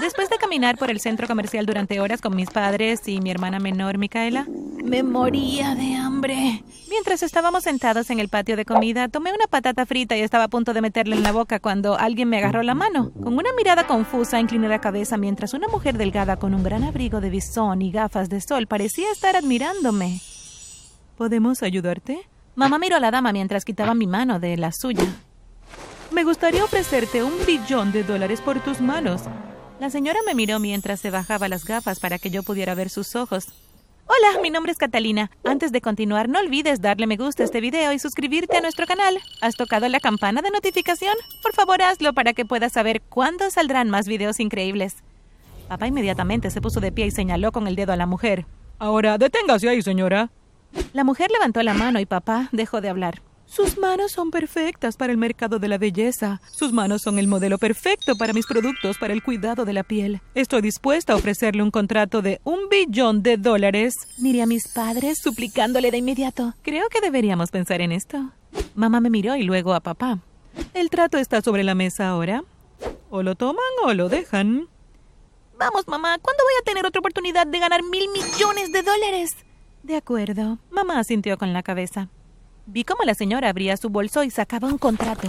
Después de caminar por el centro comercial durante horas con mis padres y mi hermana menor, Micaela, me moría de hambre. Mientras estábamos sentados en el patio de comida, tomé una patata frita y estaba a punto de meterla en la boca cuando alguien me agarró la mano. Con una mirada confusa, incliné la cabeza mientras una mujer delgada con un gran abrigo de bisón y gafas de sol parecía estar admirándome. ¿Podemos ayudarte? Mamá miró a la dama mientras quitaba mi mano de la suya. Me gustaría ofrecerte un billón de dólares por tus manos. La señora me miró mientras se bajaba las gafas para que yo pudiera ver sus ojos. Hola, mi nombre es Catalina. Antes de continuar, no olvides darle me gusta a este video y suscribirte a nuestro canal. ¿Has tocado la campana de notificación? Por favor, hazlo para que puedas saber cuándo saldrán más videos increíbles. Papá inmediatamente se puso de pie y señaló con el dedo a la mujer. Ahora, deténgase ahí, señora. La mujer levantó la mano y papá dejó de hablar. Sus manos son perfectas para el mercado de la belleza. Sus manos son el modelo perfecto para mis productos para el cuidado de la piel. Estoy dispuesta a ofrecerle un contrato de un billón de dólares. Miré a mis padres suplicándole de inmediato. Creo que deberíamos pensar en esto. Mamá me miró y luego a papá. El trato está sobre la mesa ahora. O lo toman o lo dejan. Vamos, mamá, ¿cuándo voy a tener otra oportunidad de ganar mil millones de dólares? De acuerdo. Mamá asintió con la cabeza. Vi cómo la señora abría su bolso y sacaba un contrato.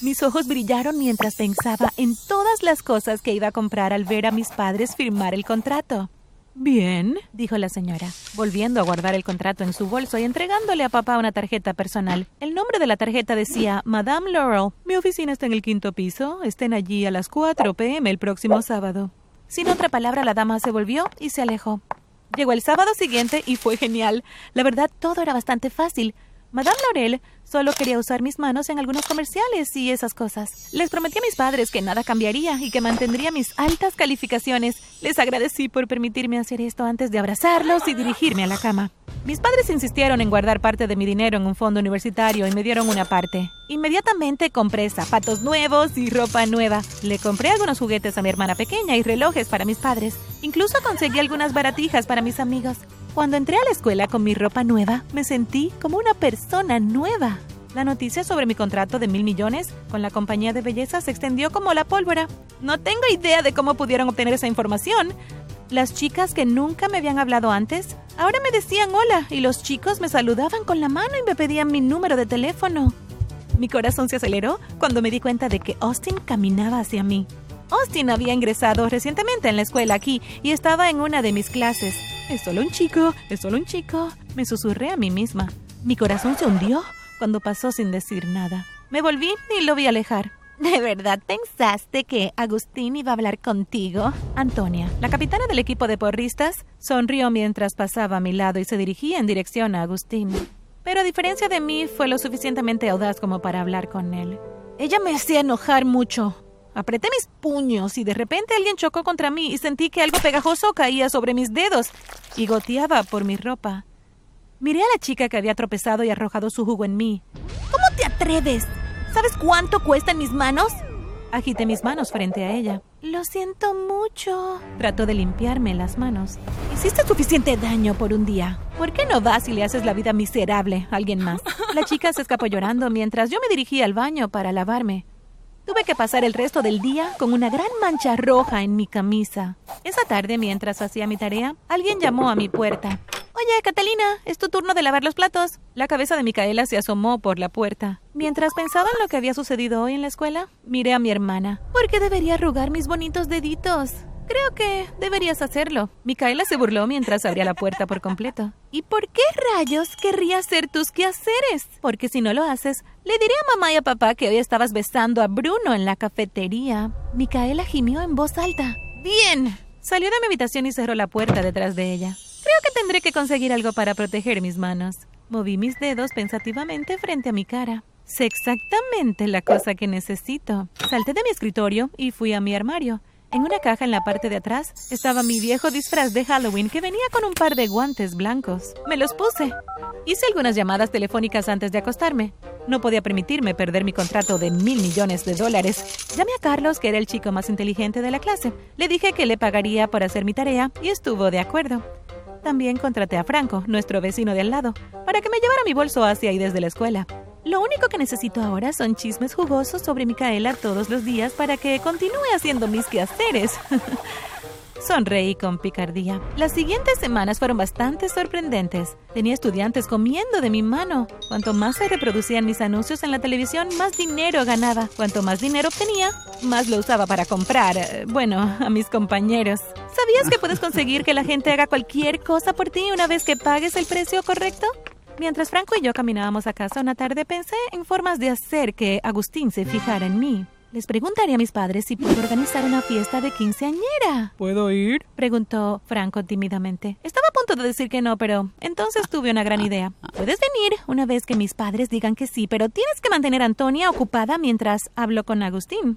Mis ojos brillaron mientras pensaba en todas las cosas que iba a comprar al ver a mis padres firmar el contrato. Bien, dijo la señora, volviendo a guardar el contrato en su bolso y entregándole a papá una tarjeta personal. El nombre de la tarjeta decía Madame Laurel. Mi oficina está en el quinto piso. Estén allí a las 4 pm el próximo sábado. Sin otra palabra, la dama se volvió y se alejó. Llegó el sábado siguiente y fue genial. La verdad, todo era bastante fácil. Madame Laurel solo quería usar mis manos en algunos comerciales y esas cosas. Les prometí a mis padres que nada cambiaría y que mantendría mis altas calificaciones. Les agradecí por permitirme hacer esto antes de abrazarlos y dirigirme a la cama. Mis padres insistieron en guardar parte de mi dinero en un fondo universitario y me dieron una parte. Inmediatamente compré zapatos nuevos y ropa nueva. Le compré algunos juguetes a mi hermana pequeña y relojes para mis padres. Incluso conseguí algunas baratijas para mis amigos. Cuando entré a la escuela con mi ropa nueva, me sentí como una persona nueva. La noticia sobre mi contrato de mil millones con la compañía de belleza se extendió como la pólvora. No tengo idea de cómo pudieron obtener esa información. Las chicas que nunca me habían hablado antes, ahora me decían hola y los chicos me saludaban con la mano y me pedían mi número de teléfono. Mi corazón se aceleró cuando me di cuenta de que Austin caminaba hacia mí. Austin había ingresado recientemente en la escuela aquí y estaba en una de mis clases. Es solo un chico, es solo un chico. Me susurré a mí misma. Mi corazón se hundió cuando pasó sin decir nada. Me volví y lo vi alejar. ¿De verdad pensaste que Agustín iba a hablar contigo? Antonia, la capitana del equipo de porristas, sonrió mientras pasaba a mi lado y se dirigía en dirección a Agustín. Pero a diferencia de mí, fue lo suficientemente audaz como para hablar con él. Ella me hacía enojar mucho. Apreté mis puños y de repente alguien chocó contra mí y sentí que algo pegajoso caía sobre mis dedos y goteaba por mi ropa. Miré a la chica que había tropezado y arrojado su jugo en mí. ¿Cómo te atreves? ¿Sabes cuánto cuestan mis manos? Agité mis manos frente a ella. Lo siento mucho. Trató de limpiarme las manos. Hiciste suficiente daño por un día. ¿Por qué no vas y le haces la vida miserable a alguien más? La chica se escapó llorando mientras yo me dirigía al baño para lavarme. Tuve que pasar el resto del día con una gran mancha roja en mi camisa. Esa tarde, mientras hacía mi tarea, alguien llamó a mi puerta. Oye, Catalina, es tu turno de lavar los platos. La cabeza de Micaela se asomó por la puerta. Mientras pensaba en lo que había sucedido hoy en la escuela, miré a mi hermana. ¿Por qué debería arrugar mis bonitos deditos? Creo que deberías hacerlo. Micaela se burló mientras abría la puerta por completo. ¿Y por qué rayos querría hacer tus quehaceres? Porque si no lo haces, le diré a mamá y a papá que hoy estabas besando a Bruno en la cafetería. Micaela gimió en voz alta. Bien. Salió de mi habitación y cerró la puerta detrás de ella. Creo que tendré que conseguir algo para proteger mis manos. Moví mis dedos pensativamente frente a mi cara. Sé exactamente la cosa que necesito. Salté de mi escritorio y fui a mi armario. En una caja en la parte de atrás estaba mi viejo disfraz de Halloween que venía con un par de guantes blancos. Me los puse. Hice algunas llamadas telefónicas antes de acostarme. No podía permitirme perder mi contrato de mil millones de dólares. Llamé a Carlos, que era el chico más inteligente de la clase. Le dije que le pagaría por hacer mi tarea y estuvo de acuerdo. También contraté a Franco, nuestro vecino de al lado, para que me llevara mi bolso hacia y desde la escuela. Lo único que necesito ahora son chismes jugosos sobre Micaela todos los días para que continúe haciendo mis quehaceres. Sonreí con picardía. Las siguientes semanas fueron bastante sorprendentes. Tenía estudiantes comiendo de mi mano. Cuanto más se reproducían mis anuncios en la televisión, más dinero ganaba. Cuanto más dinero obtenía, más lo usaba para comprar, eh, bueno, a mis compañeros. ¿Sabías que puedes conseguir que la gente haga cualquier cosa por ti una vez que pagues el precio correcto? Mientras Franco y yo caminábamos a casa una tarde, pensé en formas de hacer que Agustín se fijara en mí. Les preguntaré a mis padres si puedo organizar una fiesta de quinceañera. ¿Puedo ir? Preguntó Franco tímidamente. Estaba a punto de decir que no, pero entonces tuve una gran idea. Puedes venir una vez que mis padres digan que sí, pero tienes que mantener a Antonia ocupada mientras hablo con Agustín.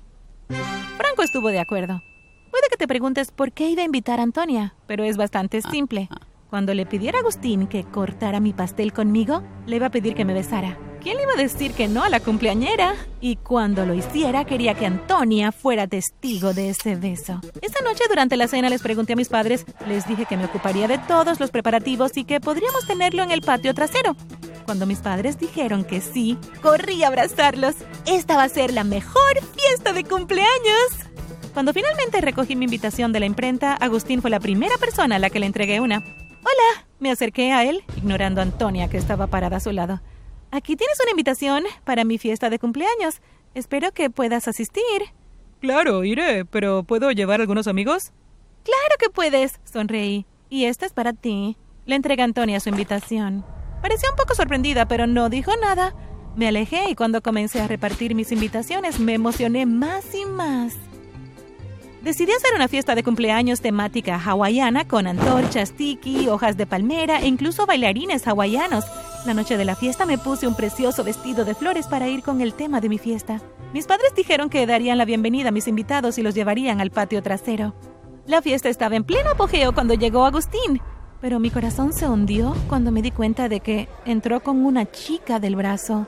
Franco estuvo de acuerdo. Puede que te preguntes por qué iba a invitar a Antonia, pero es bastante simple. Cuando le pidiera a Agustín que cortara mi pastel conmigo, le iba a pedir que me besara. ¿Quién le iba a decir que no a la cumpleañera? Y cuando lo hiciera, quería que Antonia fuera testigo de ese beso. Esa noche durante la cena les pregunté a mis padres, les dije que me ocuparía de todos los preparativos y que podríamos tenerlo en el patio trasero. Cuando mis padres dijeron que sí, corrí a abrazarlos. Esta va a ser la mejor fiesta de cumpleaños. Cuando finalmente recogí mi invitación de la imprenta, Agustín fue la primera persona a la que le entregué una. Hola, me acerqué a él, ignorando a Antonia que estaba parada a su lado. Aquí tienes una invitación para mi fiesta de cumpleaños. Espero que puedas asistir. Claro, iré, pero ¿puedo llevar algunos amigos? Claro que puedes, sonreí. Y esta es para ti. Le entregué a Antonia su invitación. Parecía un poco sorprendida, pero no dijo nada. Me alejé y cuando comencé a repartir mis invitaciones me emocioné más y más. Decidí hacer una fiesta de cumpleaños temática hawaiana con antorchas, tiki, hojas de palmera e incluso bailarines hawaianos. La noche de la fiesta me puse un precioso vestido de flores para ir con el tema de mi fiesta. Mis padres dijeron que darían la bienvenida a mis invitados y los llevarían al patio trasero. La fiesta estaba en pleno apogeo cuando llegó Agustín, pero mi corazón se hundió cuando me di cuenta de que entró con una chica del brazo.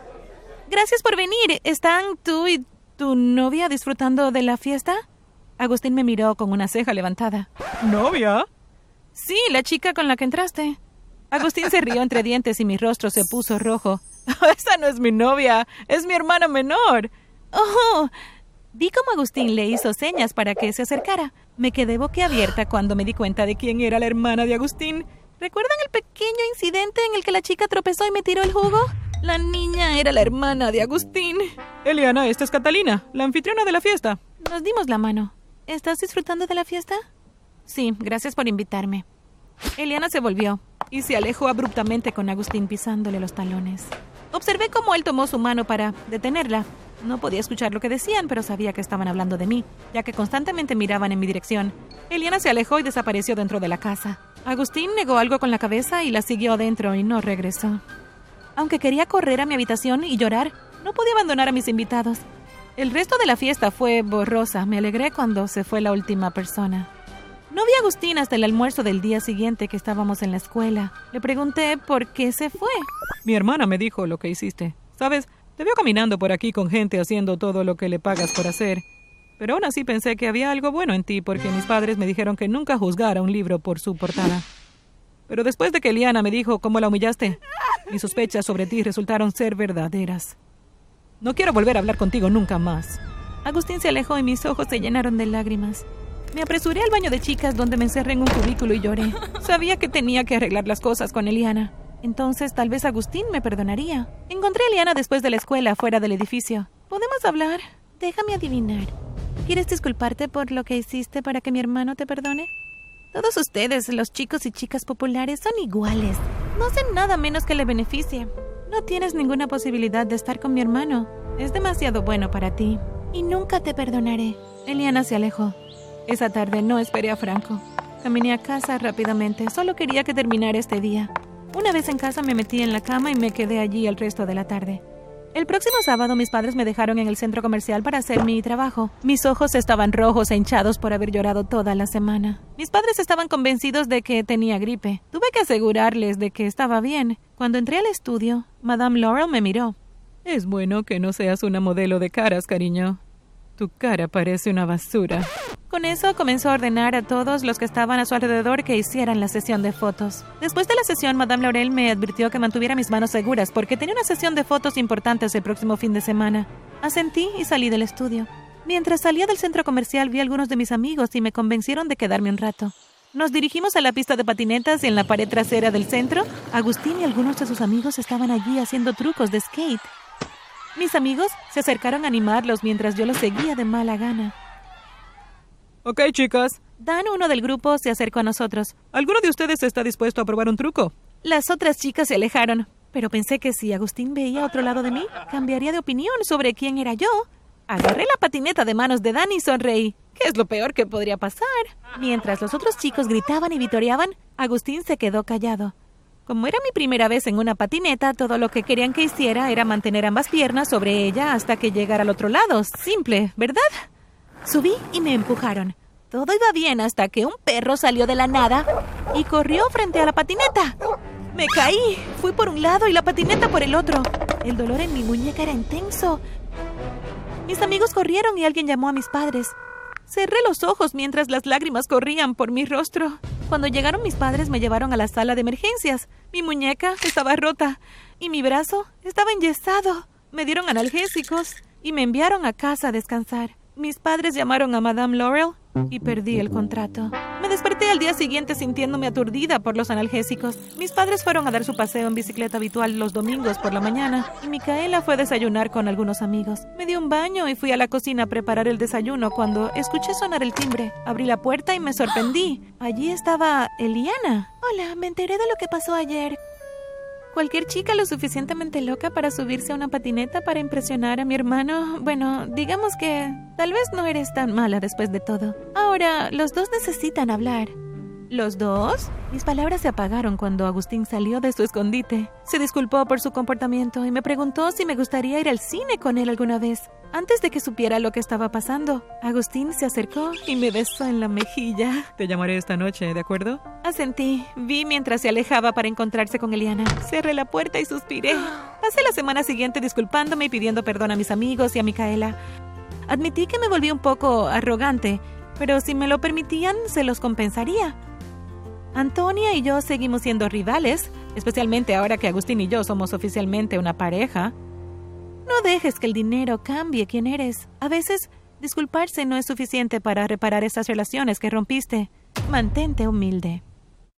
Gracias por venir. ¿Están tú y tu novia disfrutando de la fiesta? Agustín me miró con una ceja levantada. ¿Novia? Sí, la chica con la que entraste. Agustín se rió entre dientes y mi rostro se puso rojo. Esa no es mi novia, es mi hermana menor. Oh. Vi cómo Agustín le hizo señas para que se acercara. Me quedé boquiabierta cuando me di cuenta de quién era la hermana de Agustín. ¿Recuerdan el pequeño incidente en el que la chica tropezó y me tiró el jugo? La niña era la hermana de Agustín. Eliana, esta es Catalina, la anfitriona de la fiesta. Nos dimos la mano. ¿Estás disfrutando de la fiesta? Sí, gracias por invitarme. Eliana se volvió y se alejó abruptamente con Agustín pisándole los talones. Observé cómo él tomó su mano para detenerla. No podía escuchar lo que decían, pero sabía que estaban hablando de mí, ya que constantemente miraban en mi dirección. Eliana se alejó y desapareció dentro de la casa. Agustín negó algo con la cabeza y la siguió adentro y no regresó. Aunque quería correr a mi habitación y llorar, no podía abandonar a mis invitados. El resto de la fiesta fue borrosa. Me alegré cuando se fue la última persona. No vi a Agustín hasta el almuerzo del día siguiente que estábamos en la escuela. Le pregunté por qué se fue. Mi hermana me dijo lo que hiciste. Sabes, te veo caminando por aquí con gente haciendo todo lo que le pagas por hacer. Pero aún así pensé que había algo bueno en ti porque mis padres me dijeron que nunca juzgara un libro por su portada. Pero después de que Eliana me dijo cómo la humillaste, mis sospechas sobre ti resultaron ser verdaderas. No quiero volver a hablar contigo nunca más. Agustín se alejó y mis ojos se llenaron de lágrimas. Me apresuré al baño de chicas donde me encerré en un cubículo y lloré. Sabía que tenía que arreglar las cosas con Eliana. Entonces tal vez Agustín me perdonaría. Encontré a Eliana después de la escuela, fuera del edificio. ¿Podemos hablar? Déjame adivinar. ¿Quieres disculparte por lo que hiciste para que mi hermano te perdone? Todos ustedes, los chicos y chicas populares, son iguales. No hacen nada menos que le beneficie. No tienes ninguna posibilidad de estar con mi hermano. Es demasiado bueno para ti. Y nunca te perdonaré. Eliana se alejó. Esa tarde no esperé a Franco. Caminé a casa rápidamente. Solo quería que terminara este día. Una vez en casa me metí en la cama y me quedé allí el resto de la tarde. El próximo sábado mis padres me dejaron en el centro comercial para hacer mi trabajo. Mis ojos estaban rojos e hinchados por haber llorado toda la semana. Mis padres estaban convencidos de que tenía gripe. Tuve que asegurarles de que estaba bien. Cuando entré al estudio, Madame Laurel me miró. Es bueno que no seas una modelo de caras, cariño. Tu cara parece una basura. Con eso comenzó a ordenar a todos los que estaban a su alrededor que hicieran la sesión de fotos. Después de la sesión, Madame Laurel me advirtió que mantuviera mis manos seguras porque tenía una sesión de fotos importantes el próximo fin de semana. Asentí y salí del estudio. Mientras salía del centro comercial vi a algunos de mis amigos y me convencieron de quedarme un rato. Nos dirigimos a la pista de patinetas y en la pared trasera del centro, Agustín y algunos de sus amigos estaban allí haciendo trucos de skate. Mis amigos se acercaron a animarlos mientras yo los seguía de mala gana. Ok, chicas. Dan, uno del grupo, se acercó a nosotros. ¿Alguno de ustedes está dispuesto a probar un truco? Las otras chicas se alejaron, pero pensé que si Agustín veía a otro lado de mí, cambiaría de opinión sobre quién era yo. Agarré la patineta de manos de Dan y sonreí. ¿Qué es lo peor que podría pasar? Mientras los otros chicos gritaban y vitoreaban, Agustín se quedó callado. Como era mi primera vez en una patineta, todo lo que querían que hiciera era mantener ambas piernas sobre ella hasta que llegara al otro lado. Simple, ¿verdad? Subí y me empujaron. Todo iba bien hasta que un perro salió de la nada y corrió frente a la patineta. Me caí. Fui por un lado y la patineta por el otro. El dolor en mi muñeca era intenso. Mis amigos corrieron y alguien llamó a mis padres. Cerré los ojos mientras las lágrimas corrían por mi rostro. Cuando llegaron mis padres me llevaron a la sala de emergencias. Mi muñeca estaba rota y mi brazo estaba enyesado. Me dieron analgésicos y me enviaron a casa a descansar. Mis padres llamaron a Madame Laurel y perdí el contrato. Me desperté al día siguiente sintiéndome aturdida por los analgésicos. Mis padres fueron a dar su paseo en bicicleta habitual los domingos por la mañana y Micaela fue a desayunar con algunos amigos. Me di un baño y fui a la cocina a preparar el desayuno cuando escuché sonar el timbre. Abrí la puerta y me sorprendí. Allí estaba Eliana. Hola, me enteré de lo que pasó ayer. Cualquier chica lo suficientemente loca para subirse a una patineta para impresionar a mi hermano. Bueno, digamos que tal vez no eres tan mala después de todo. Ahora, los dos necesitan hablar. ¿Los dos? Mis palabras se apagaron cuando Agustín salió de su escondite. Se disculpó por su comportamiento y me preguntó si me gustaría ir al cine con él alguna vez. Antes de que supiera lo que estaba pasando, Agustín se acercó y me besó en la mejilla. Te llamaré esta noche, ¿de acuerdo? Asentí. Vi mientras se alejaba para encontrarse con Eliana. Cerré la puerta y suspiré. Pasé la semana siguiente disculpándome y pidiendo perdón a mis amigos y a Micaela. Admití que me volví un poco arrogante, pero si me lo permitían, se los compensaría. Antonia y yo seguimos siendo rivales, especialmente ahora que Agustín y yo somos oficialmente una pareja. No dejes que el dinero cambie quién eres. A veces, disculparse no es suficiente para reparar esas relaciones que rompiste. Mantente humilde.